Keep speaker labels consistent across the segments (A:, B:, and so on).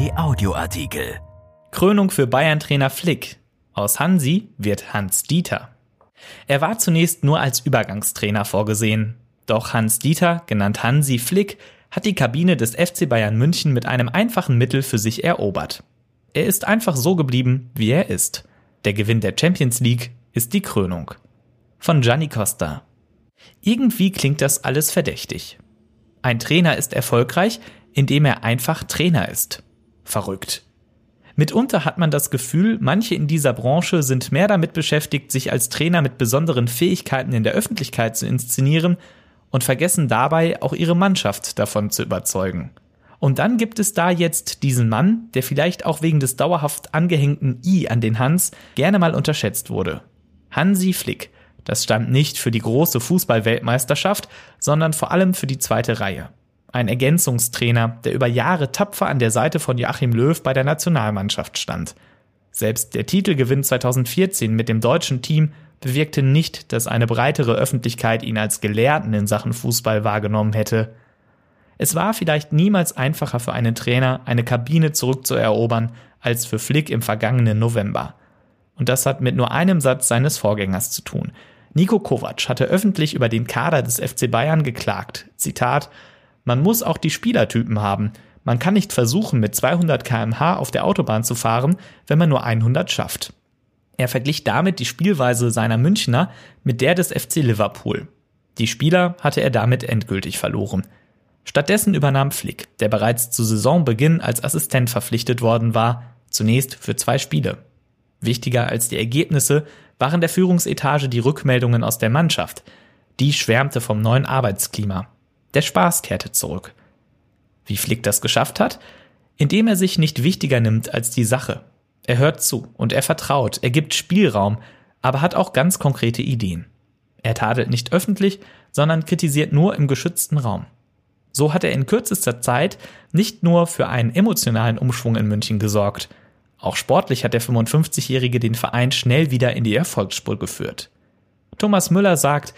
A: RP Audioartikel.
B: Krönung für Bayern-Trainer Flick. Aus Hansi wird Hans Dieter. Er war zunächst nur als Übergangstrainer vorgesehen. Doch Hans Dieter, genannt Hansi Flick, hat die Kabine des FC Bayern München mit einem einfachen Mittel für sich erobert. Er ist einfach so geblieben, wie er ist. Der Gewinn der Champions League ist die Krönung. Von Gianni Costa. Irgendwie klingt das alles verdächtig. Ein Trainer ist erfolgreich, indem er einfach Trainer ist. Verrückt. Mitunter hat man das Gefühl, manche in dieser Branche sind mehr damit beschäftigt, sich als Trainer mit besonderen Fähigkeiten in der Öffentlichkeit zu inszenieren und vergessen dabei auch ihre Mannschaft davon zu überzeugen. Und dann gibt es da jetzt diesen Mann, der vielleicht auch wegen des dauerhaft angehängten I an den Hans gerne mal unterschätzt wurde. Hansi Flick. Das stand nicht für die große Fußballweltmeisterschaft, sondern vor allem für die zweite Reihe. Ein Ergänzungstrainer, der über Jahre tapfer an der Seite von Joachim Löw bei der Nationalmannschaft stand. Selbst der Titelgewinn 2014 mit dem deutschen Team bewirkte nicht, dass eine breitere Öffentlichkeit ihn als Gelehrten in Sachen Fußball wahrgenommen hätte. Es war vielleicht niemals einfacher für einen Trainer, eine Kabine zurückzuerobern, als für Flick im vergangenen November. Und das hat mit nur einem Satz seines Vorgängers zu tun. Nico Kovac hatte öffentlich über den Kader des FC Bayern geklagt. Zitat, man muss auch die Spielertypen haben. Man kann nicht versuchen, mit 200 kmh auf der Autobahn zu fahren, wenn man nur 100 schafft. Er verglich damit die Spielweise seiner Münchner mit der des FC Liverpool. Die Spieler hatte er damit endgültig verloren. Stattdessen übernahm Flick, der bereits zu Saisonbeginn als Assistent verpflichtet worden war, zunächst für zwei Spiele. Wichtiger als die Ergebnisse waren der Führungsetage die Rückmeldungen aus der Mannschaft. Die schwärmte vom neuen Arbeitsklima. Der Spaß kehrte zurück. Wie Flick das geschafft hat? Indem er sich nicht wichtiger nimmt als die Sache. Er hört zu und er vertraut, er gibt Spielraum, aber hat auch ganz konkrete Ideen. Er tadelt nicht öffentlich, sondern kritisiert nur im geschützten Raum. So hat er in kürzester Zeit nicht nur für einen emotionalen Umschwung in München gesorgt, auch sportlich hat der 55-Jährige den Verein schnell wieder in die Erfolgsspur geführt. Thomas Müller sagt,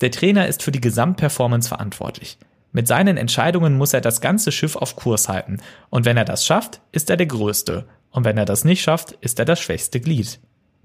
B: der Trainer ist für die Gesamtperformance verantwortlich. Mit seinen Entscheidungen muss er das ganze Schiff auf Kurs halten. Und wenn er das schafft, ist er der Größte. Und wenn er das nicht schafft, ist er das schwächste Glied.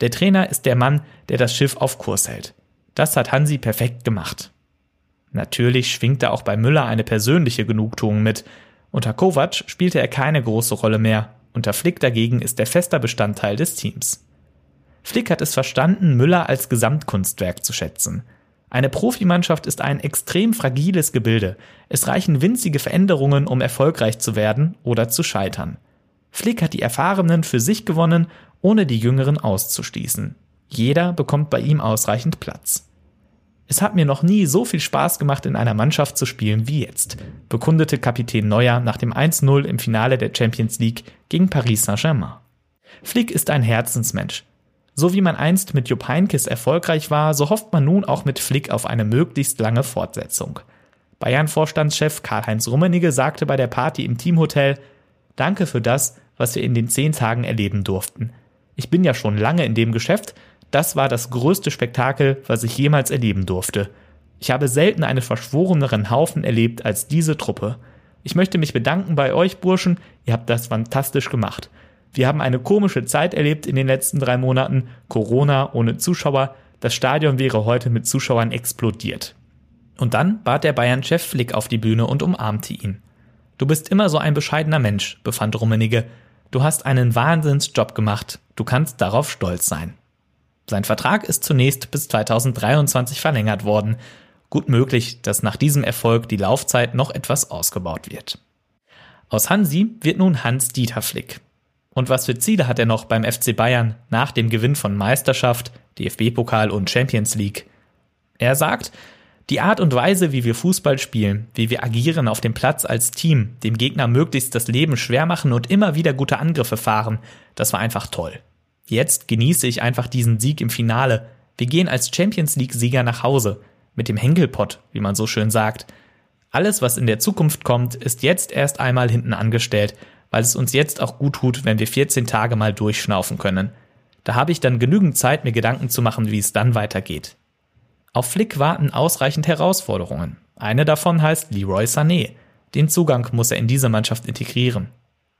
B: Der Trainer ist der Mann, der das Schiff auf Kurs hält. Das hat Hansi perfekt gemacht. Natürlich schwingte auch bei Müller eine persönliche Genugtuung mit. Unter Kovac spielte er keine große Rolle mehr. Unter Flick dagegen ist er fester Bestandteil des Teams. Flick hat es verstanden, Müller als Gesamtkunstwerk zu schätzen. Eine Profimannschaft ist ein extrem fragiles Gebilde. Es reichen winzige Veränderungen, um erfolgreich zu werden oder zu scheitern. Flick hat die Erfahrenen für sich gewonnen, ohne die Jüngeren auszuschließen. Jeder bekommt bei ihm ausreichend Platz. Es hat mir noch nie so viel Spaß gemacht, in einer Mannschaft zu spielen wie jetzt, bekundete Kapitän Neuer nach dem 1-0 im Finale der Champions League gegen Paris Saint-Germain. Flick ist ein Herzensmensch. So wie man einst mit Jupp Heynckes erfolgreich war, so hofft man nun auch mit Flick auf eine möglichst lange Fortsetzung. Bayern-Vorstandschef Karl-Heinz Rummenigge sagte bei der Party im Teamhotel, Danke für das, was wir in den zehn Tagen erleben durften. Ich bin ja schon lange in dem Geschäft, das war das größte Spektakel, was ich jemals erleben durfte. Ich habe selten einen verschworeneren Haufen erlebt als diese Truppe. Ich möchte mich bedanken bei euch Burschen, ihr habt das fantastisch gemacht. Wir haben eine komische Zeit erlebt in den letzten drei Monaten. Corona ohne Zuschauer. Das Stadion wäre heute mit Zuschauern explodiert. Und dann bat der Bayern-Chef Flick auf die Bühne und umarmte ihn. Du bist immer so ein bescheidener Mensch, befand Rummenigge. Du hast einen Wahnsinnsjob gemacht. Du kannst darauf stolz sein. Sein Vertrag ist zunächst bis 2023 verlängert worden. Gut möglich, dass nach diesem Erfolg die Laufzeit noch etwas ausgebaut wird. Aus Hansi wird nun Hans-Dieter Flick. Und was für Ziele hat er noch beim FC Bayern nach dem Gewinn von Meisterschaft, DFB-Pokal und Champions League? Er sagt, die Art und Weise, wie wir Fußball spielen, wie wir agieren auf dem Platz als Team, dem Gegner möglichst das Leben schwer machen und immer wieder gute Angriffe fahren, das war einfach toll. Jetzt genieße ich einfach diesen Sieg im Finale. Wir gehen als Champions League-Sieger nach Hause. Mit dem Henkelpott, wie man so schön sagt. Alles, was in der Zukunft kommt, ist jetzt erst einmal hinten angestellt weil es uns jetzt auch gut tut, wenn wir 14 Tage mal durchschnaufen können. Da habe ich dann genügend Zeit, mir Gedanken zu machen, wie es dann weitergeht. Auf Flick warten ausreichend Herausforderungen. Eine davon heißt Leroy Sané. Den Zugang muss er in diese Mannschaft integrieren.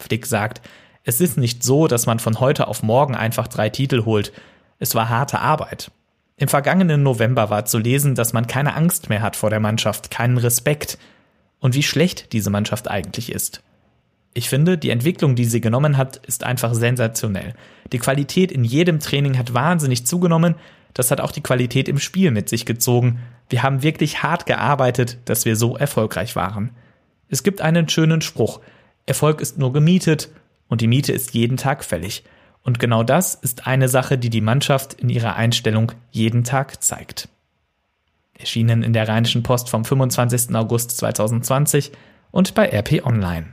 B: Flick sagt, es ist nicht so, dass man von heute auf morgen einfach drei Titel holt. Es war harte Arbeit. Im vergangenen November war zu lesen, dass man keine Angst mehr hat vor der Mannschaft, keinen Respekt und wie schlecht diese Mannschaft eigentlich ist. Ich finde, die Entwicklung, die sie genommen hat, ist einfach sensationell. Die Qualität in jedem Training hat wahnsinnig zugenommen. Das hat auch die Qualität im Spiel mit sich gezogen. Wir haben wirklich hart gearbeitet, dass wir so erfolgreich waren. Es gibt einen schönen Spruch. Erfolg ist nur gemietet und die Miete ist jeden Tag fällig. Und genau das ist eine Sache, die die Mannschaft in ihrer Einstellung jeden Tag zeigt. Erschienen in der Rheinischen Post vom 25. August 2020 und bei RP Online.